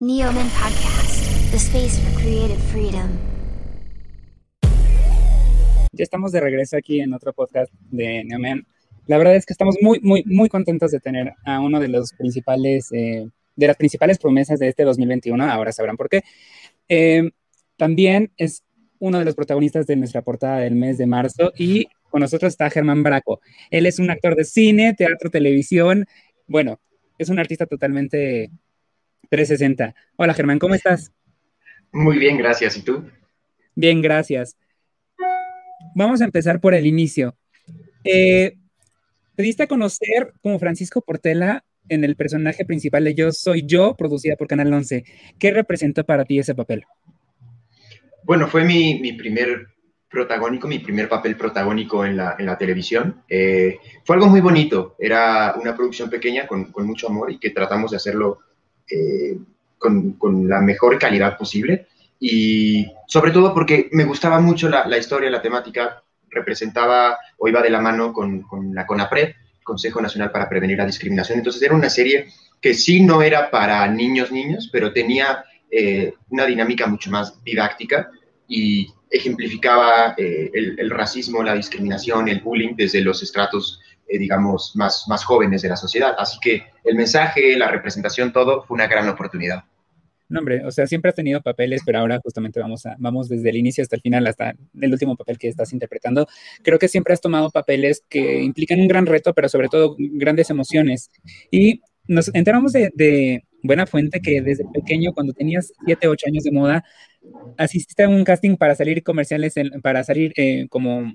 Neoman Podcast, the space for creative freedom. Ya estamos de regreso aquí en otro podcast de Neoman. La verdad es que estamos muy, muy, muy contentos de tener a uno de los principales, eh, de las principales promesas de este 2021. Ahora sabrán por qué. Eh, también es uno de los protagonistas de nuestra portada del mes de marzo y con nosotros está Germán Braco. Él es un actor de cine, teatro, televisión. Bueno, es un artista totalmente 360. Hola Germán, ¿cómo estás? Muy bien, gracias. ¿Y tú? Bien, gracias. Vamos a empezar por el inicio. Eh, te diste a conocer como Francisco Portela en el personaje principal de Yo Soy Yo, producida por Canal 11. ¿Qué representó para ti ese papel? Bueno, fue mi, mi primer protagónico, mi primer papel protagónico en la, en la televisión. Eh, fue algo muy bonito, era una producción pequeña con, con mucho amor y que tratamos de hacerlo eh, con, con, la mejor calidad posible. Y sobre todo porque me gustaba mucho la, la historia, la temática, representaba o iba de la mano con, con la CONAPRED, Consejo Nacional para Prevenir la Discriminación. Entonces era una serie que sí no era para niños, niños, pero tenía eh, una dinámica mucho más didáctica y ejemplificaba eh, el, el, racismo, la discriminación, el bullying desde los estratos, eh, digamos, más, más jóvenes de la sociedad. Así que el mensaje, la representación, todo fue una gran oportunidad. No, hombre, o sea, siempre has tenido papeles, pero ahora justamente vamos, a, vamos desde el inicio hasta el final, hasta el último papel que estás interpretando. Creo que siempre has tomado papeles que implican un gran reto, pero sobre todo grandes emociones. Y nos enteramos de, de buena fuente que desde pequeño, cuando tenías 7, 8 años de moda, asististe a un casting para salir comerciales, en, para salir eh, como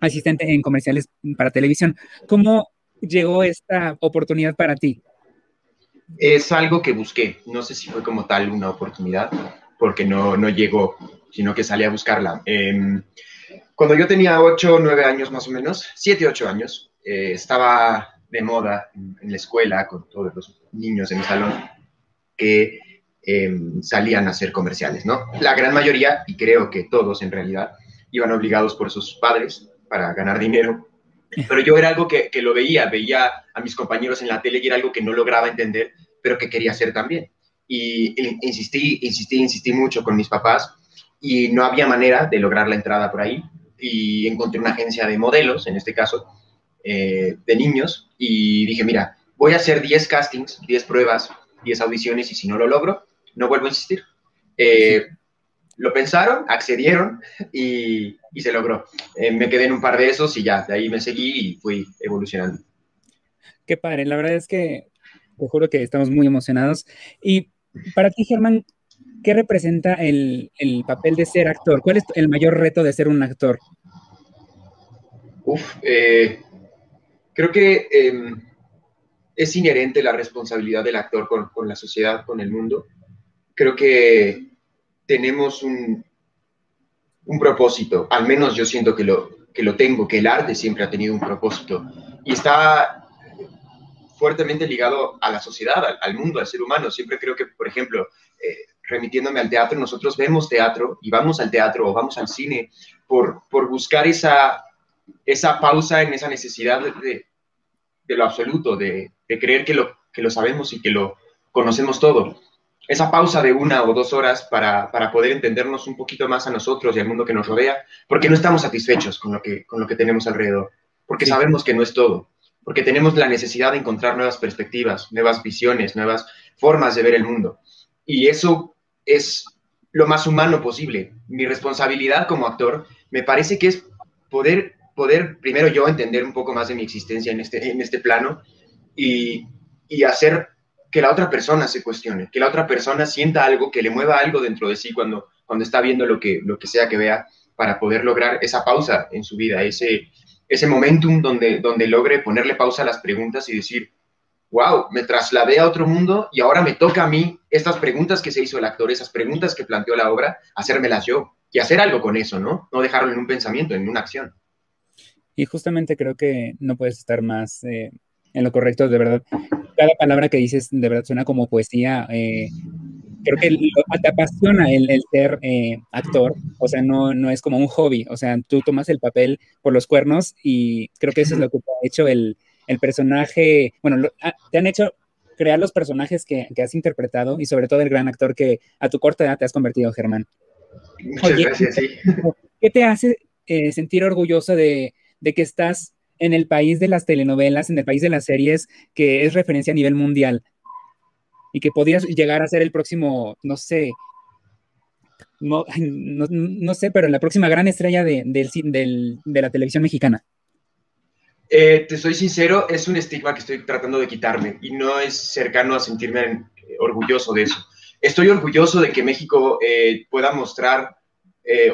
asistente en comerciales para televisión. ¿Cómo llegó esta oportunidad para ti? Es algo que busqué. No sé si fue como tal una oportunidad, porque no, no llegó, sino que salí a buscarla. Eh, cuando yo tenía 8, 9 años más o menos, 7, 8 años, eh, estaba de moda en, la escuela con todos los niños en mi salón que eh, salían a hacer comerciales, ¿no? La gran mayoría, y creo que todos en realidad, iban obligados por sus padres para ganar dinero. Pero yo era algo que, que lo veía, veía a mis compañeros en la tele y era algo que no lograba entender, pero que quería hacer también. Y, insistí, insistí, insistí mucho con mis papás y no había manera de lograr la entrada por ahí. Y encontré una agencia de modelos, en este caso, eh, de niños, y dije, mira, voy a hacer 10 castings, 10 pruebas, 10 audiciones, y si no lo logro, no vuelvo a insistir. Eh, lo pensaron, accedieron y, y se logró. Eh, me quedé en un par de esos y ya, de ahí me seguí y fui evolucionando. Qué padre, la verdad es que te juro que estamos muy emocionados. Y para ti, Germán, ¿qué representa el, el papel de ser actor? ¿Cuál es el mayor reto de ser un actor? Uf, eh, creo que eh, es inherente la responsabilidad del actor con, con la sociedad, con el mundo creo que tenemos un, un, propósito, al menos yo siento que lo, que lo tengo, que el arte siempre ha tenido un propósito. Y está fuertemente ligado a la sociedad, al, al mundo, al ser humano. Siempre creo que, por ejemplo, eh, remitiéndome al teatro, nosotros vemos teatro y vamos al teatro o vamos al cine por, por buscar esa, esa pausa en esa necesidad de, de, lo absoluto, de, de creer que lo, que lo sabemos y que lo conocemos todo esa pausa de una o dos horas para, para, poder entendernos un poquito más a nosotros y al mundo que nos rodea, porque no estamos satisfechos con lo que, con lo que tenemos alrededor, porque sí. sabemos que no es todo, porque tenemos la necesidad de encontrar nuevas perspectivas, nuevas visiones, nuevas formas de ver el mundo. Y eso es lo más humano posible. Mi responsabilidad como actor me parece que es poder, poder primero yo entender un poco más de mi existencia en este, en este plano y, y hacer que la otra persona se cuestione, que la otra persona sienta algo, que le mueva algo dentro de sí cuando, cuando está viendo lo que, lo que sea que vea, para poder lograr esa pausa en su vida, ese, ese momentum donde, donde logre ponerle pausa a las preguntas y decir, wow, me trasladé a otro mundo y ahora me toca a mí estas preguntas que se hizo el actor, esas preguntas que planteó la obra, hacérmelas yo y hacer algo con eso, ¿no? No dejarlo en un pensamiento, en una acción. Y justamente creo que no puedes estar más eh, en lo correcto, de verdad. Cada palabra que dices de verdad suena como poesía. Eh, creo que lo, te apasiona el, el ser eh, actor, o sea, no, no es como un hobby, o sea, tú tomas el papel por los cuernos y creo que eso es lo que te ha hecho el, el personaje, bueno, lo, ah, te han hecho crear los personajes que, has interpretado y sobre todo el gran actor que a tu corta edad te has convertido, Germán. Muchas gracias, sí. ¿Qué te hace eh, sentir orgulloso de, que estás en el país de las telenovelas, en el país de las series, que es referencia a nivel mundial? Y que podrías llegar a ser el próximo, no sé, no, no, sé, pero la próxima gran estrella de, de la televisión mexicana. Eh, te soy sincero, es un estigma que estoy tratando de quitarme y no es cercano a sentirme eh, orgulloso de eso. Estoy orgulloso de que México eh, pueda mostrar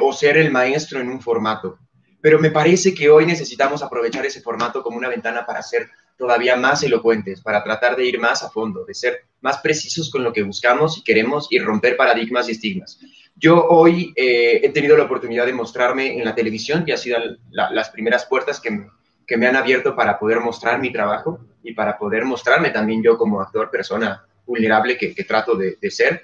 o ser el maestro en un formato, pero me parece que hoy necesitamos aprovechar ese formato como una ventana para ser todavía más elocuentes, para tratar de ir más a fondo, de ser más precisos con lo que buscamos y queremos y romper paradigmas y estigmas. Yo hoy he tenido la oportunidad de mostrarme en la televisión y ha sido las primeras puertas que me que me han abierto para poder mostrar mi trabajo y para poder mostrarme también yo como actor, persona vulnerable que, trato de, ser,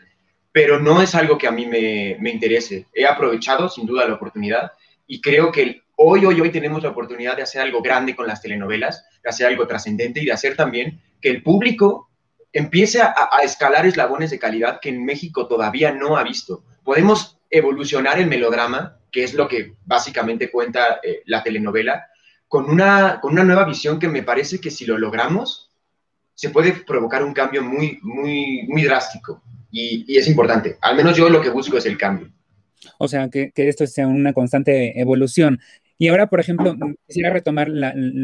pero no es algo que a mí me, me, interese. He aprovechado sin duda la oportunidad y creo que hoy, hoy, hoy tenemos la oportunidad de hacer algo grande con las telenovelas, de hacer algo trascendente y de hacer también que el público empiece a, escalar eslabones de calidad que en México todavía no ha visto. Podemos evolucionar el melodrama, que es lo que básicamente cuenta eh, la telenovela, con una, con una nueva visión que me parece que si lo logramos, se puede provocar un cambio muy, muy, muy drástico. Y, es importante. Al menos yo lo que busco es el cambio. O sea, que, esto sea una constante evolución. Y ahora, por ejemplo, quisiera retomar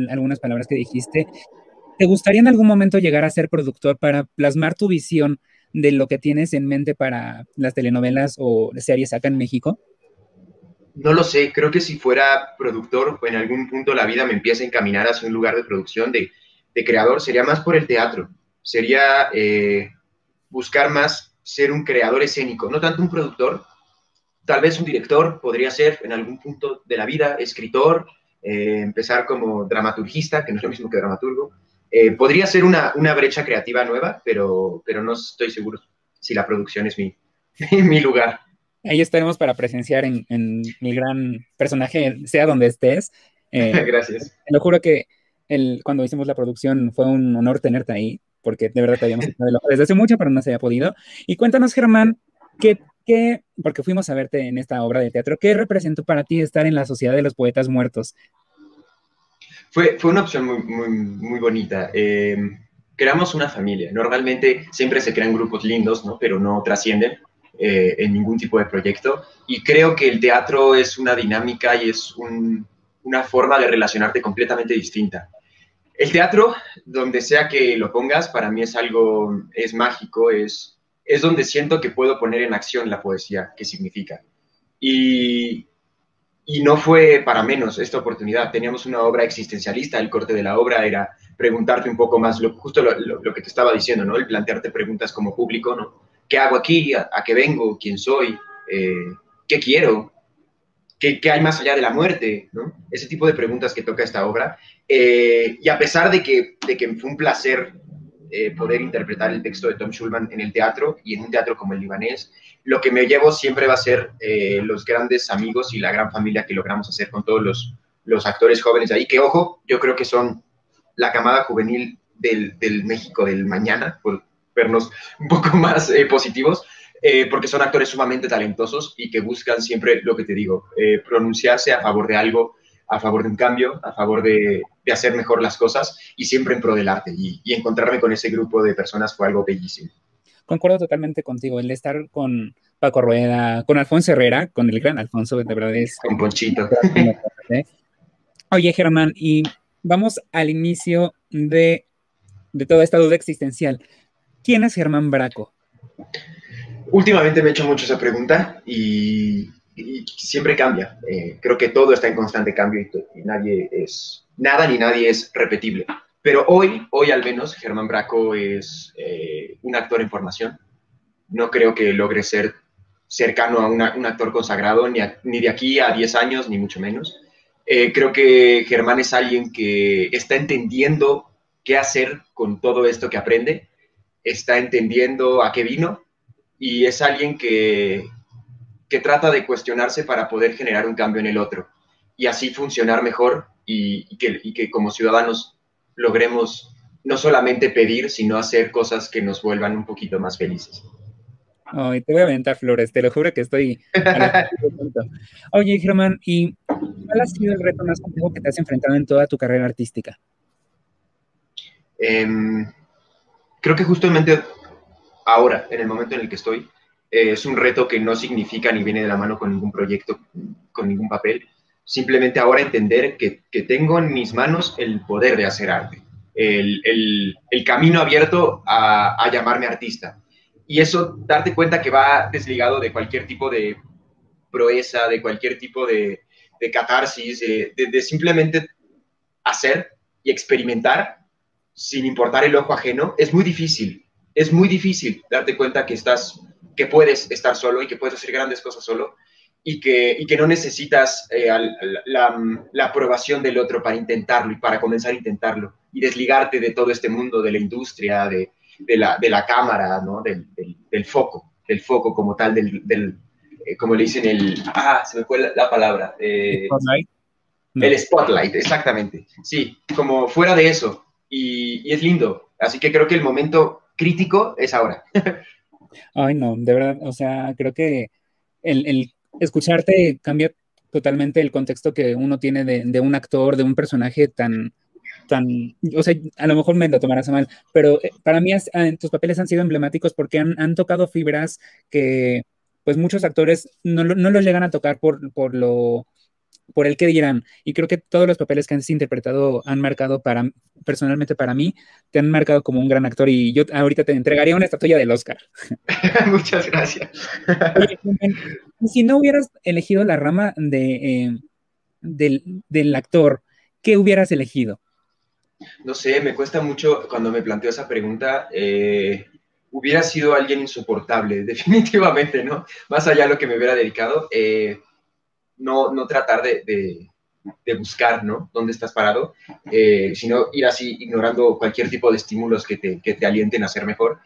algunas palabras que dijiste. ¿Te gustaría en algún momento llegar a ser productor para plasmar tu visión de lo que tienes en mente para las telenovelas o series acá en México? No lo sé, creo que si fuera productor en algún punto la vida me empieza a encaminar hacia un lugar de producción, de, creador, sería más por el teatro, sería eh, buscar más ser un creador escénico, no tanto un productor, tal vez un director podría ser en algún punto de la vida, escritor, eh, empezar como dramaturgista, que no es lo mismo que dramaturgo. Eh, podría ser una, brecha creativa nueva, pero, pero no estoy seguro si la producción es mi, mi lugar ahí estaremos para presenciar en, el gran personaje, sea donde estés. Eh, Gracias. Te lo juro que el, cuando hicimos la producción fue un honor tenerte ahí, porque de verdad te habíamos desde hace mucho, pero no se había podido. Y cuéntanos, Germán, ¿qué, porque fuimos a verte en esta obra de teatro, ¿qué representó para ti estar en la Sociedad de los Poetas Muertos? Fue, fue una opción muy, muy, muy bonita. Eh, creamos una familia. Normalmente siempre se crean grupos lindos, ¿no? pero no trascienden. Eh, en ningún tipo de proyecto. Y creo que el teatro es una dinámica y es una forma de relacionarte completamente distinta. El teatro, donde sea que lo pongas, para mí es algo, es mágico, es, es donde siento que puedo poner en acción la poesía, que significa. Y, y no fue para menos esta oportunidad. Teníamos una obra existencialista, el corte de la obra era preguntarte un poco más, lo, justo lo, lo, que te estaba diciendo, ¿no? El plantearte preguntas como público, ¿no? ¿Qué hago aquí? ¿A, qué vengo? ¿Quién soy? Eh, ¿Qué quiero? ¿Qué, ¿Qué, hay más allá de la muerte? ¿no? Ese tipo de preguntas que toca esta obra. Eh, y a pesar de que, de que fue un placer eh, poder interpretar el texto de Tom Schulman en el teatro y en un teatro como el libanés, lo que me llevo siempre va a ser los grandes amigos y la gran familia que logramos hacer con todos los, los actores jóvenes ahí, que ojo, yo creo que son la camada juvenil del, del México del mañana, por, vernos un poco más eh, positivos, eh, porque son actores sumamente talentosos y que buscan siempre lo que te digo, eh, pronunciarse a favor de algo, a favor de un cambio, a favor de, de hacer mejor las cosas y siempre en pro del arte. Y, y, encontrarme con ese grupo de personas fue algo bellísimo. Concuerdo totalmente contigo, el estar con Paco Rueda, con Alfonso Herrera, con el gran Alfonso, de verdad es... Con Ponchito. Oye, Germán, y vamos al inicio de, de toda esta duda existencial. ¿Quién es Germán Braco? Últimamente me he hecho mucho esa pregunta y, siempre cambia. Eh, creo que todo está en constante cambio y, nadie es, nada ni nadie es repetible. Pero hoy, hoy al menos, Germán Braco es eh, un actor en formación. No creo que logre ser cercano a un actor consagrado, ni, ni, de aquí a 10 años, ni mucho menos. Eh, creo que Germán es alguien que está entendiendo qué hacer con todo esto que aprende está entendiendo a qué vino y es alguien que, que trata de cuestionarse para poder generar un cambio en el otro y así funcionar mejor y, que, que, como ciudadanos logremos no solamente pedir, sino hacer cosas que nos vuelvan un poquito más felices. Ay, te voy a aventar flores, te lo juro que estoy. Oye, Germán, ¿y cuál ha sido el reto más complejo que te has enfrentado en toda tu carrera artística? Em, creo que justamente ahora, en el momento en el que estoy, eh, es un reto que no significa ni viene de la mano con ningún proyecto, con ningún papel. Simplemente ahora entender que, que tengo en mis manos el poder de hacer arte, el, el, el camino abierto a, a llamarme artista y eso, darte cuenta que va desligado de cualquier tipo de proeza, de cualquier tipo de, de catarsis, de, simplemente hacer y experimentar sin importar el ojo ajeno, es muy difícil. Es muy difícil darte cuenta que estás, que puedes estar solo y que puedes hacer grandes cosas solo y que, y que no necesitas eh, la, la, aprobación del otro para intentarlo y para comenzar a intentarlo y desligarte de todo este mundo, de la industria, de, de la, de la cámara, ¿no? Del, del, foco, del foco como tal, del, del eh, como le dicen, el, ah, se me fue la, palabra. Eh, spotlight. El spotlight, exactamente. Sí, como fuera de eso. Y, y, es lindo. Así que creo que el momento crítico es ahora. Ay, no, de verdad, o sea, creo que el, el escucharte cambia totalmente el contexto que uno tiene de, de, un actor, de un personaje tan, tan, o sea, a lo mejor me lo tomarás mal, pero eh, para mí ah, tus papeles han sido emblemáticos porque han, han, tocado fibras que pues muchos actores no, no los llegan a tocar por, por lo por el que dirán. Y creo que todos los papeles que has interpretado han marcado para, personalmente para mí, te han marcado como un gran actor y yo ahorita te entregaría una estatuilla del Oscar. Muchas gracias. si no hubieras elegido la rama de, eh, del, del, actor, ¿qué hubieras elegido? No sé, me cuesta mucho cuando me planteo esa pregunta. Eh, hubiera sido alguien insoportable, definitivamente, ¿no? Más allá de lo que me hubiera dedicado, eh, no, no tratar de, de, buscar, ¿no? ¿Dónde estás parado? Eh, sino ir así ignorando cualquier tipo de estímulos que te, que te alienten a ser mejor.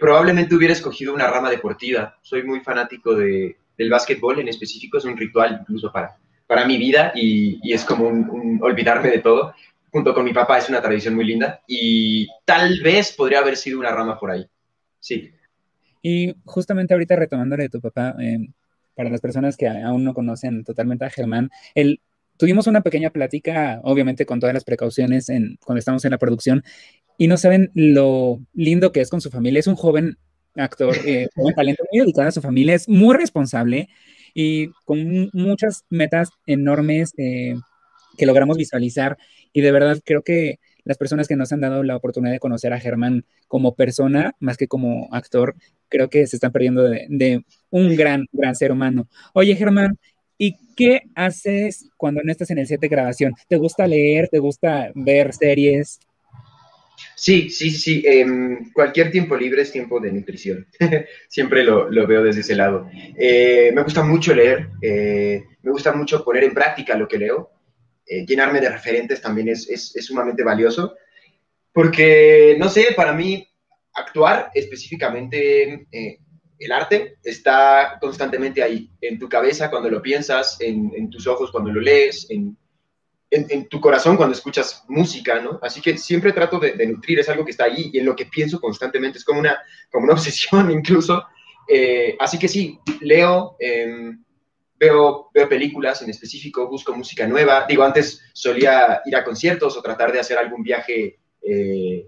probablemente hubiera escogido una rama deportiva. Soy muy fanático de, del básquetbol en específico, es un ritual incluso para, para mi vida y, y es como un, olvidarme de todo junto con mi papá es una tradición muy linda y tal vez podría haber sido una rama por ahí. Sí. Y justamente ahorita retomándole de tu papá, em, para las personas que aún no conocen totalmente a Germán, él, tuvimos una pequeña plática, obviamente con todas las precauciones en, cuando estamos en la producción, y no saben lo lindo que es con su familia. Es un joven actor, eh, un talento muy dedicado a su familia, es muy responsable y con muchas metas enormes eh, que logramos visualizar y de verdad creo que las personas que nos han dado la oportunidad de conocer a Germán como persona, más que como actor, creo que se están perdiendo de, un gran, gran ser humano. Oye, Germán, ¿y qué haces cuando no estás en el set de grabación? ¿Te gusta leer? ¿Te gusta ver series? Sí, sí, sí. Em, cualquier tiempo libre es tiempo de nutrición. Siempre lo, veo desde ese lado. Eh, me gusta mucho leer. Eh, me gusta mucho poner en práctica lo que leo. Eh, llenarme de referentes también es, es, sumamente valioso, porque, no sé, para mí actuar específicamente eh, el arte está constantemente ahí, en tu cabeza cuando lo piensas, en, tus ojos cuando lo lees, en, en, tu corazón cuando escuchas música, ¿no? Así que siempre trato de, nutrir, es algo que está ahí y en lo que pienso constantemente, es como una, como una obsesión incluso. Eh, así que sí, leo, em, veo, veo películas en específico, busco música nueva. Digo, antes solía ir a conciertos o tratar de hacer algún viaje eh,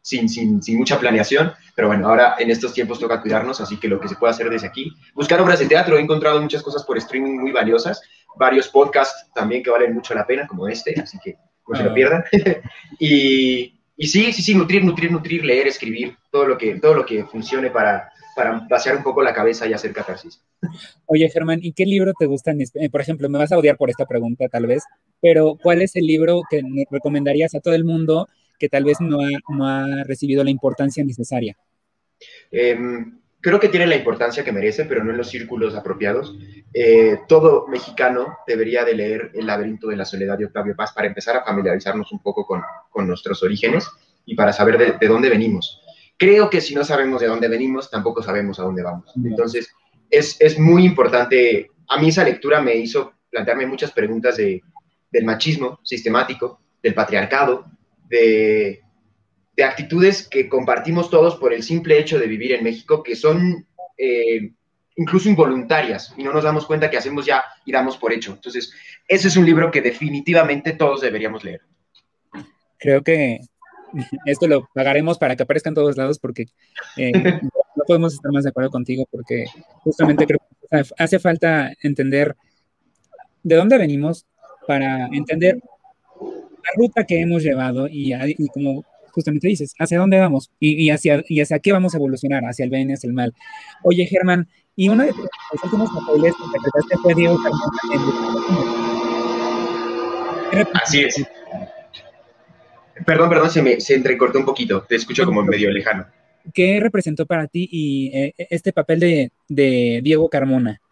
sin, sin, sin, mucha planeación, pero bueno, ahora en estos tiempos toca cuidarnos, así que lo que se puede hacer desde aquí, buscar obras de teatro, he encontrado muchas cosas por streaming muy valiosas, varios podcasts también que valen mucho la pena, como este, así que no se lo ah. pierdan. y, y sí, sí, sí, nutrir, nutrir, nutrir, leer, escribir, todo lo que, todo lo que funcione para, para vaciar un poco la cabeza y hacer catarsis. Oye, Germán, ¿y qué libro te gusta? Por ejemplo, me vas a odiar por esta pregunta tal vez, pero ¿cuál es el libro que recomendarías a todo el mundo que tal vez no ha, no ha recibido la importancia necesaria? Em, creo que tiene la importancia que merece, pero no en los círculos apropiados. Eh, todo mexicano debería de leer El laberinto de la soledad de Octavio Paz para empezar a familiarizarnos un poco con, con nuestros orígenes y para saber de, de dónde venimos creo que si no sabemos de dónde venimos, tampoco sabemos a dónde vamos. Entonces, es, es muy importante, a mí esa lectura me hizo plantearme muchas preguntas de, del machismo sistemático, del patriarcado, de, de actitudes que compartimos todos por el simple hecho de vivir en México, que son eh, incluso involuntarias y no nos damos cuenta que hacemos ya y damos por hecho. Entonces, ese es un libro que definitivamente todos deberíamos leer. Creo que esto lo pagaremos para que aparezca en todos lados porque eh, no podemos estar más de acuerdo contigo porque justamente creo que hace falta entender de dónde venimos para entender la ruta que hemos llevado y, y como justamente dices, hacia dónde vamos y, hacia, y hacia qué vamos a evolucionar, hacia el bien y hacia el mal. Oye, Germán, y uno de los últimos papeles que interpretaste fue Diego en Así es. Perdón, perdón, se me se entrecortó un poquito, te escucho como medio lejano. ¿Qué representó para ti y, eh, este papel de, de, Diego Carmona?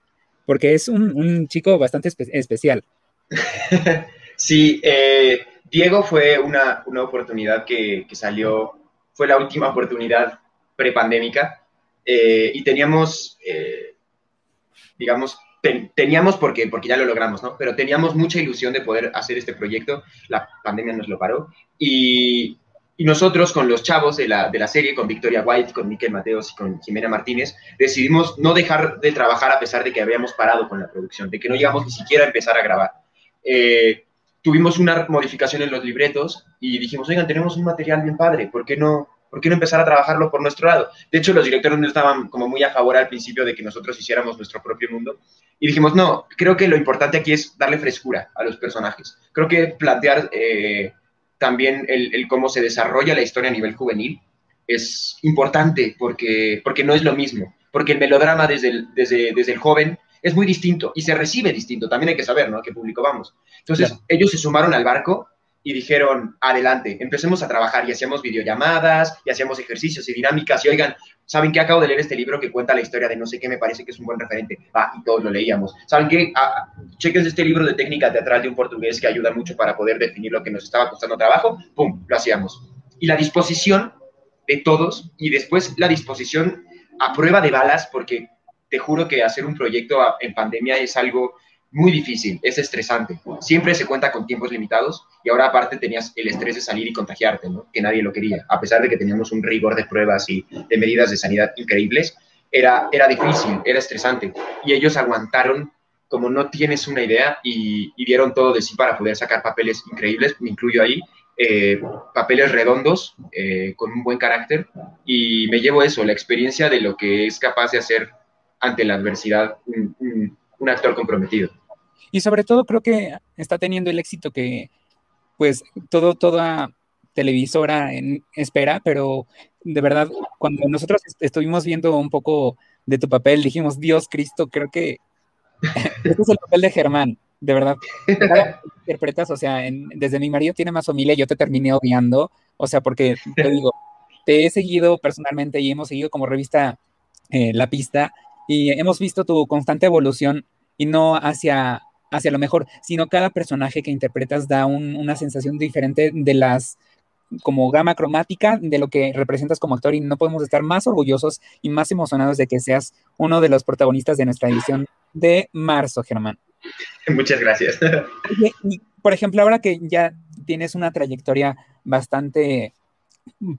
Porque es un, un chico bastante especial. sí, eh, Diego fue una, una oportunidad que, que, salió, fue la última oportunidad prepandémica eh, y teníamos, eh, digamos, teníamos porque, porque ya lo logramos, ¿no? Pero teníamos mucha ilusión de poder hacer este proyecto, la pandemia nos lo paró y, y nosotros con los chavos de la, de la, serie, con Victoria White, con Miquel Mateos y con Jimena Martínez, decidimos no dejar de trabajar a pesar de que habíamos parado con la producción, de que no llegamos ni siquiera a empezar a grabar. Eh, tuvimos una modificación en los libretos y dijimos, oigan, tenemos un material bien padre, ¿por qué no, por qué no empezar a trabajarlo por nuestro lado? De hecho, los directores no estaban como muy a favor al principio de que nosotros hiciéramos nuestro propio mundo y dijimos, no, creo que lo importante aquí es darle frescura a los personajes. Creo que plantear eh, también el, cómo se desarrolla la historia a nivel juvenil es importante porque, porque no es lo mismo, porque el melodrama desde desde, desde el joven es muy distinto y se recibe distinto. También hay que saber, ¿no? A qué público vamos. Entonces, ellos se sumaron al barco y dijeron, adelante, empecemos a trabajar y hacíamos videollamadas y hacíamos ejercicios y dinámicas y oigan, ¿saben qué? Acabo de leer este libro que cuenta la historia de no sé qué, me parece que es un buen referente. Ah, y todos lo leíamos. ¿Saben qué? Ah, chequen este libro de técnica teatral de un portugués que ayuda mucho para poder definir lo que nos estaba costando trabajo. ¡Pum! Lo hacíamos. Y la disposición de todos y después la disposición a prueba de balas, porque te juro que hacer un proyecto en pandemia es algo muy difícil, es estresante. Siempre se cuenta con tiempos limitados y ahora aparte tenías el estrés de salir y contagiarte, ¿no? que nadie lo quería. A pesar de que teníamos un rigor de pruebas y de medidas de sanidad increíbles, era, era difícil, era estresante. Y ellos aguantaron como no tienes una idea y, dieron todo de sí para poder sacar papeles increíbles, me incluyo ahí, eh, papeles redondos, eh, con un buen carácter, y me llevo eso, la experiencia de lo que es capaz de hacer ante la adversidad un, actor comprometido. Y sobre todo creo que está teniendo el éxito que pues todo, toda televisora en, espera, pero de verdad, cuando nosotros estuvimos viendo un poco de tu papel, dijimos, Dios Cristo, creo que este es el papel de Germán, de verdad. interpretas, o sea, desde mi marido tiene más familia, yo te terminé odiando, o sea, porque te he seguido personalmente y hemos seguido como revista eh, La Pista, y hemos visto tu constante evolución y no hacia, hacia lo mejor, sino cada personaje que interpretas da una sensación diferente de las como gama cromática de lo que representas como actor y no podemos estar más orgullosos y más emocionados de que seas uno de los protagonistas de nuestra edición de marzo, Germán. Muchas gracias. Y, por ejemplo, ahora que ya tienes una trayectoria bastante,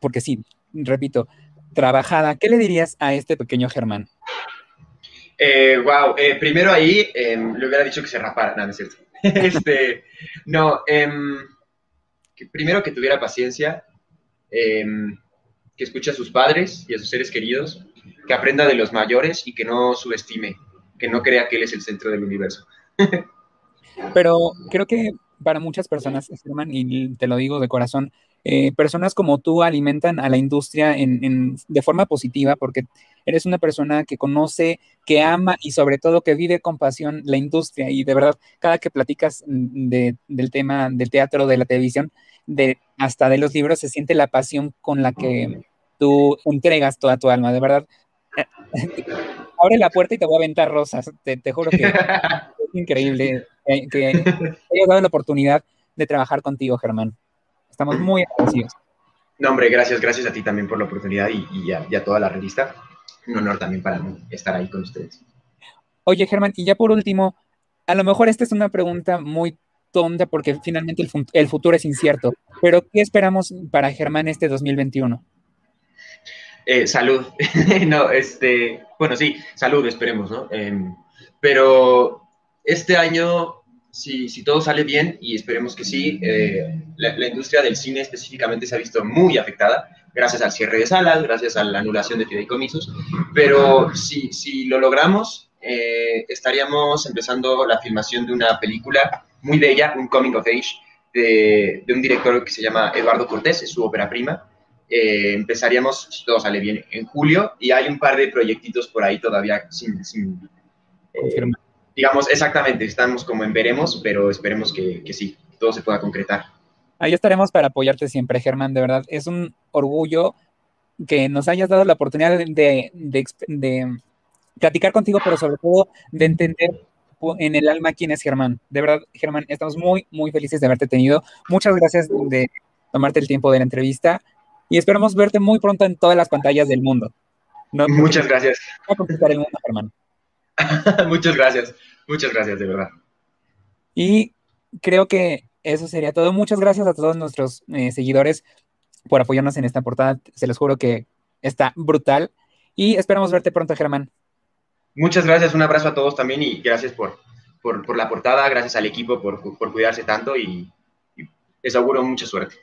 porque sí, repito, trabajada, ¿qué le dirías a este pequeño Germán? Wow, eh, eh, primero ahí em, le hubiera dicho que se rapara, no, no es cierto. este, no, em, primero que tuviera paciencia, em, que escuche a sus padres y a sus seres queridos, que aprenda de los mayores y que no subestime, que no crea que él es el centro del universo. Pero creo que para muchas personas, y te lo digo de corazón, eh, personas como tú alimentan a la industria en, de forma positiva porque eres una persona que conoce, que ama y sobre todo que vive con pasión la industria. Y de verdad, cada que platicas del tema del teatro, de la televisión, de, hasta de los libros, se siente la pasión con la que tú entregas toda tu alma. De verdad, abre la puerta y te voy a aventar rosas. Te, juro que es increíble que, que hayas dado la oportunidad de trabajar contigo, Germán. Estamos muy agradecidos. No, hombre, gracias, gracias a ti también por la oportunidad y, a, toda la revista. Un honor también para mí estar ahí con ustedes. Oye, Germán, y ya por último, a lo mejor esta es una pregunta muy tonta porque finalmente el, futuro es incierto. Pero, ¿qué esperamos para Germán este 2021? Eh, salud. no, este, bueno, sí, salud, esperemos, ¿no? Em, pero este año, si, si, todo sale bien, y esperemos que sí, eh, la, industria del cine específicamente se ha visto muy afectada, gracias al cierre de salas, gracias a la anulación de fideicomisos, pero si, si lo logramos, eh, estaríamos empezando la filmación de una película muy bella, un coming of age, de, de un director que se llama Eduardo Cortés, es su ópera prima, eh, empezaríamos, si todo sale bien, en julio y hay un par de proyectitos por ahí todavía sin... sin eh, digamos, exactamente, estamos como en veremos, pero esperemos que, que sí, todo se pueda concretar. Ahí estaremos para apoyarte siempre, Germán, de verdad. Es un orgullo que nos hayas dado la oportunidad de, de, de, platicar contigo, pero sobre todo de entender en el alma quién es Germán. De verdad, Germán, estamos muy, muy felices de haberte tenido. Muchas gracias de tomarte el tiempo de la entrevista y esperamos verte muy pronto en todas las pantallas del mundo. Muchas gracias. A conquistar el mundo, Germán. muchas gracias, muchas gracias, de verdad. Y creo que eso sería todo. Muchas gracias a todos nuestros eh, seguidores por apoyarnos en esta portada. Se los juro que está brutal. Y esperamos verte pronto, Germán. Muchas gracias, un abrazo a todos también y gracias por, por, la portada, gracias al equipo por, por cuidarse tanto y les auguro mucha suerte.